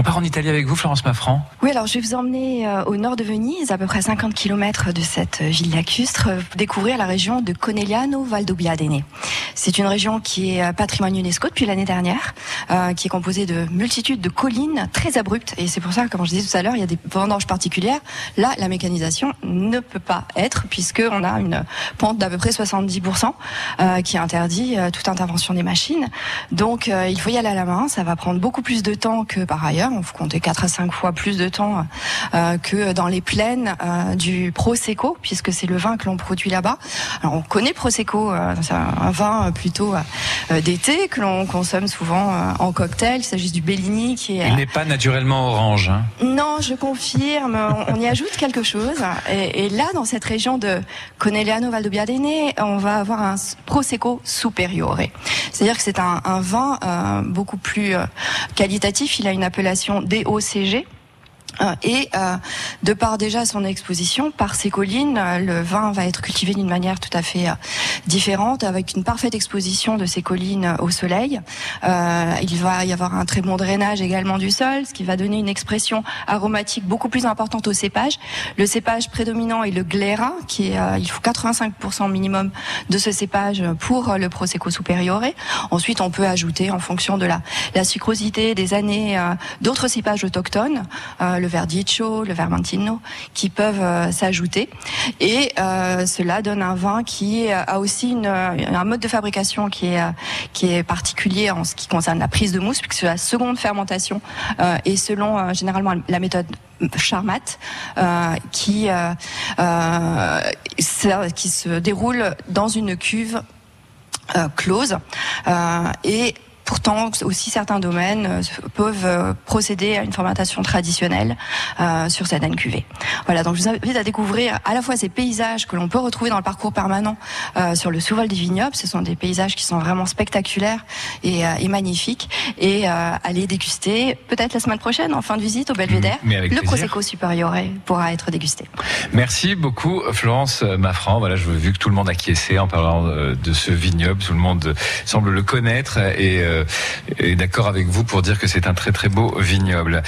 On part en Italie avec vous, Florence Maffran Oui, alors je vais vous emmener euh, au nord de Venise, à peu près 50 km de cette ville lacustre, euh, découvrir la région de Conegliano Valdobbiadene. C'est une région qui est euh, patrimoine UNESCO depuis l'année dernière, qui est composée de multitudes de collines très abruptes. Et c'est pour ça, comme je disais tout à l'heure, il y a des vendanges particulières. Là, la mécanisation ne peut pas être, puisqu'on a une pente d'à peu près 70% qui interdit toute intervention des machines. Donc, il faut y aller à la main. Ça va prendre beaucoup plus de temps que par ailleurs. On faut compter 4 à 5 fois plus de temps euh, que dans les plaines euh, du Prosecco, puisque c'est le vin que l'on produit là-bas. Alors on connaît Prosecco, euh, c'est un vin plutôt d'été que l'on consomme souvent en cocktail. Il s'agit du Bellini qui est. Il n'est pas naturellement orange. Hein. Non, je confirme. on, y ajoute quelque chose. Et, là, dans cette région de Conegliano Valdobbiadene, on va avoir un Prosecco superiore. C'est-à-dire que c'est un, un, vin beaucoup plus qualitatif. Il a une appellation DOCG. Euh, et euh, de par déjà son exposition, par ses collines, euh, le vin va être cultivé d'une manière tout à fait différente, avec une parfaite exposition de ces collines au soleil. il va y avoir un très bon drainage également du sol, ce qui va donner une expression aromatique beaucoup plus importante au cépage. Le cépage prédominant est le glera, qui est, il faut 85% minimum de ce cépage pour le prosecco superiore. Ensuite, on peut ajouter, en fonction de la, la sucrosité des années, d'autres cépages autochtones le verdicchio, le vermentino, qui peuvent euh, s'ajouter. Et euh, cela donne un vin qui a aussi une, un mode de fabrication qui est, qui est particulier en ce qui concerne la prise de mousse, puisque la seconde fermentation euh, est selon généralement la méthode Charmat, qui, qui se déroule dans une cuve close et Pourtant, aussi certains domaines euh, peuvent euh, procéder à une fermentation traditionnelle euh, sur certaines cuvées. Voilà, donc je vous invite à découvrir à la fois ces paysages que l'on peut retrouver dans le parcours permanent sur le sous-vol des vignobles. Ce sont des paysages qui sont vraiment spectaculaires et, magnifiques. Et à les déguster peut-être la semaine prochaine en fin de visite au Belvédère. Le Prosecco Superiore pourra être dégusté. Merci beaucoup Florence Maffran. Voilà, je veux vu que tout le monde a acquiescé en parlant de ce vignoble. Tout le monde semble le connaître et est d'accord avec vous pour dire que c'est un très très beau vignoble.